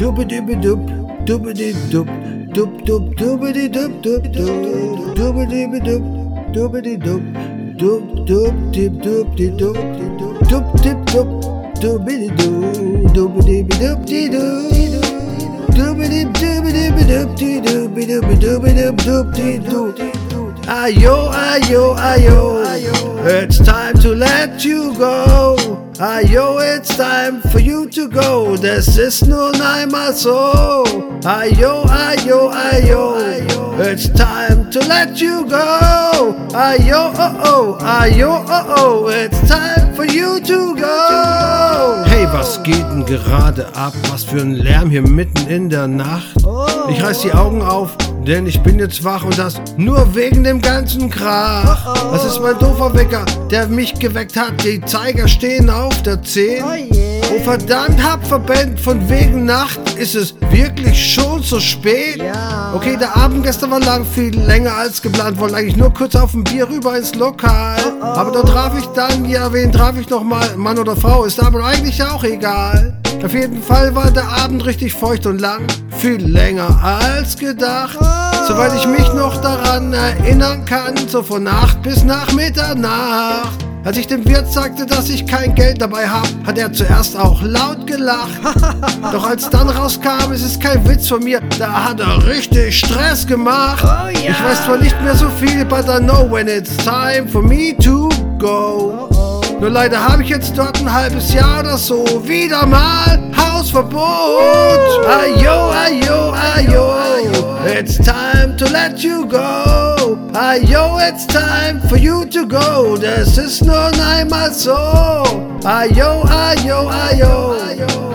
Doobadoobadoop, doobadoobadoop, doop doop doobadoobadoop, doop doop, doobadoobadoop, doobadoobadoop, doop doop dip doop dip doop doop doop dip doop, doobadoo, doobadoobadoop dee doo. Doobadip doobadoobadoop dee doobadoobadoobadoop doop dee doo. Ayo, ayo, ayo, it's time to let you go. Ayo, it's time for you to go. This is nur einmal so. Ayo, ayo, ayo, it's time to let you go. Ayo, oh, oh, ayo, oh, oh, it's time for you to go. Hey, was geht denn gerade ab? Was für ein Lärm hier mitten in der Nacht. Ich reiß die Augen auf, denn ich bin jetzt wach und das nur wegen dem ganzen Krach. Das ist mein doofer Wecker, der mich geweckt hat. Die Zeiger stehen auf der 10. Oh verdammt, hab verbannt, von wegen Nacht ist es wirklich schon so spät. Okay, der Abend gestern war lang, viel länger als geplant. Wollte eigentlich nur kurz auf ein Bier rüber ins Lokal. Aber da traf ich dann, ja, wen traf ich nochmal? Mann oder Frau, ist aber eigentlich auch egal. Auf jeden Fall war der Abend richtig feucht und lang, viel länger als gedacht. Soweit ich mich noch daran erinnern kann, so von Nacht bis nach Mitternacht. Als ich dem Wirt sagte, dass ich kein Geld dabei hab, hat er zuerst auch laut gelacht. Doch als dann rauskam, es ist kein Witz von mir, da hat er richtig Stress gemacht. Ich weiß zwar nicht mehr so viel, but I know when it's time for me to go. Nur leider habe ich jetzt dort ein halbes Jahr oder so wieder mal Hausverbot. Ayo, ayo, ayo, it's time to let you go. Ayo, it's time for you to go. Das ist nur einmal so. Ayo, ayo, ayo,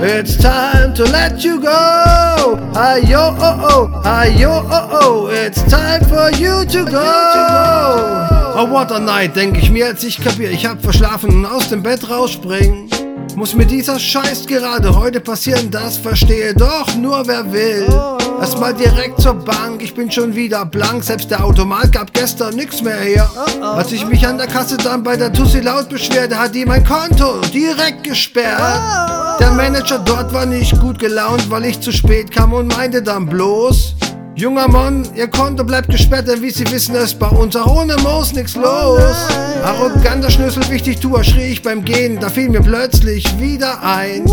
it's time to let you go. Ayo, oh, oh, ayo, oh, oh, it's time for you to go. Oh, what a night, denke ich mir, als ich kapier, ich hab verschlafen und aus dem Bett rausspringen. Muss mir dieser Scheiß gerade heute passieren, das verstehe doch nur wer will. Erstmal direkt zur Bank, ich bin schon wieder blank, selbst der Automat gab gestern nix mehr her. Als ich mich an der Kasse dann bei der Tussi laut beschwerte, hat die mein Konto direkt gesperrt. Der Manager dort war nicht gut gelaunt, weil ich zu spät kam und meinte dann bloß, Junger Mann, Ihr Konto bleibt gesperrt, denn wie Sie wissen, ist bei uns auch ohne Moos nix los. Arroganter Schlüssel, wichtig tu, schrie ich beim Gehen, da fiel mir plötzlich wieder ein.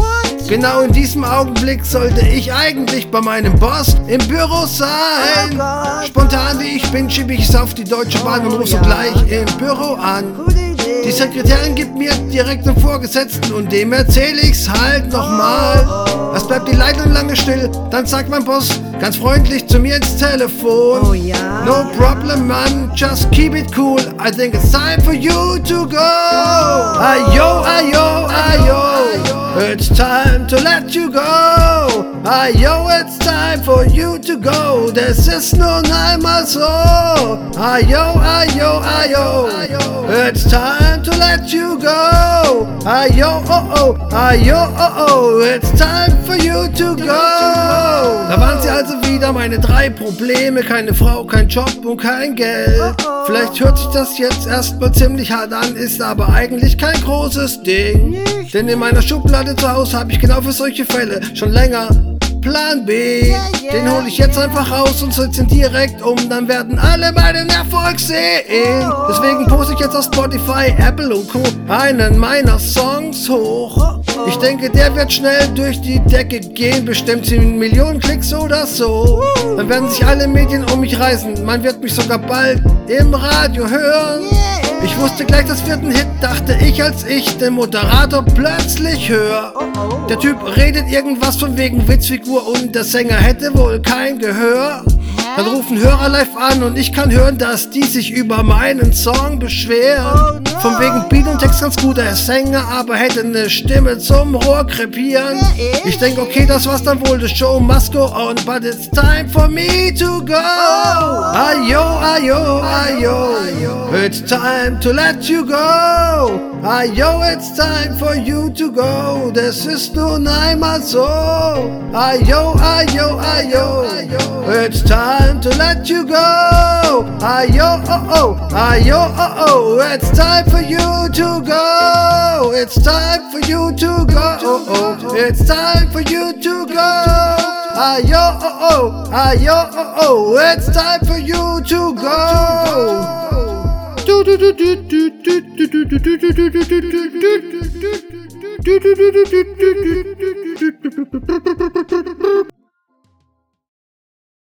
Genau in diesem Augenblick sollte ich eigentlich bei meinem Boss im Büro sein. Spontan wie ich bin, schieb ich's auf die Deutsche Bahn und ruf sogleich im Büro an. Die Sekretärin gibt mir direkt einen Vorgesetzten und dem erzähl ich's halt nochmal. Die Leitung lange still, dann sagt mein Boss ganz freundlich zu mir ins Telefon. Oh ja. No problem, man, just keep it cool. I think it's time for you to go. Ayo, ayo, ayo. It's time to let you go. Ayo, it's time for you to go. This is nur einmal so. Ayo, ayo, ayo. It's time to let you go. Ayo, oh, oh. Ayo, oh, oh. It's time for you to go. Da waren sie also wieder meine drei Probleme. Keine Frau, kein Job und kein Geld. Vielleicht hört sich das jetzt erstmal ziemlich hart an, ist aber eigentlich kein großes Ding. Denn in meiner Schublade zu Hause habe ich genau für solche Fälle schon länger Plan B. Den hole ich jetzt einfach raus und setze ihn direkt um. Dann werden alle meinen Erfolg sehen. Deswegen poste ich jetzt auf Spotify, Apple und Co. einen meiner Songs hoch. Ich denke, der wird schnell durch die Decke gehen. Bestimmt 10 Millionen Klicks oder so. Dann werden sich alle Medien um mich reißen. Man wird mich sogar bald im Radio hören. Ich wusste gleich, das ein Hit, dachte ich, als ich den Moderator plötzlich höre. Der Typ redet irgendwas von wegen Witzfigur und der Sänger hätte wohl kein Gehör. Dann rufen Hörer live an und ich kann hören, dass die sich über meinen Song beschweren. Von wegen Beat und Text ganz gut, der Sänger aber hätte eine Stimme zum Rohrkrepieren. Ich denk, okay, das war's dann wohl, the show must go on, but it's time for me to go. Ayo, ayo, ayo, it's time to let you go. Ayo, it's time for you to go, das ist nun einmal so. Ayo, ayo, ayo, it's time time to let you go. Ayo, oh, oh, ayo, oh, oh, it's time for you to go. It's time for you to go. Oh, oh, it's time for you to go. Ayo, oh, oh, ayo, oh, oh, it's time for you to go.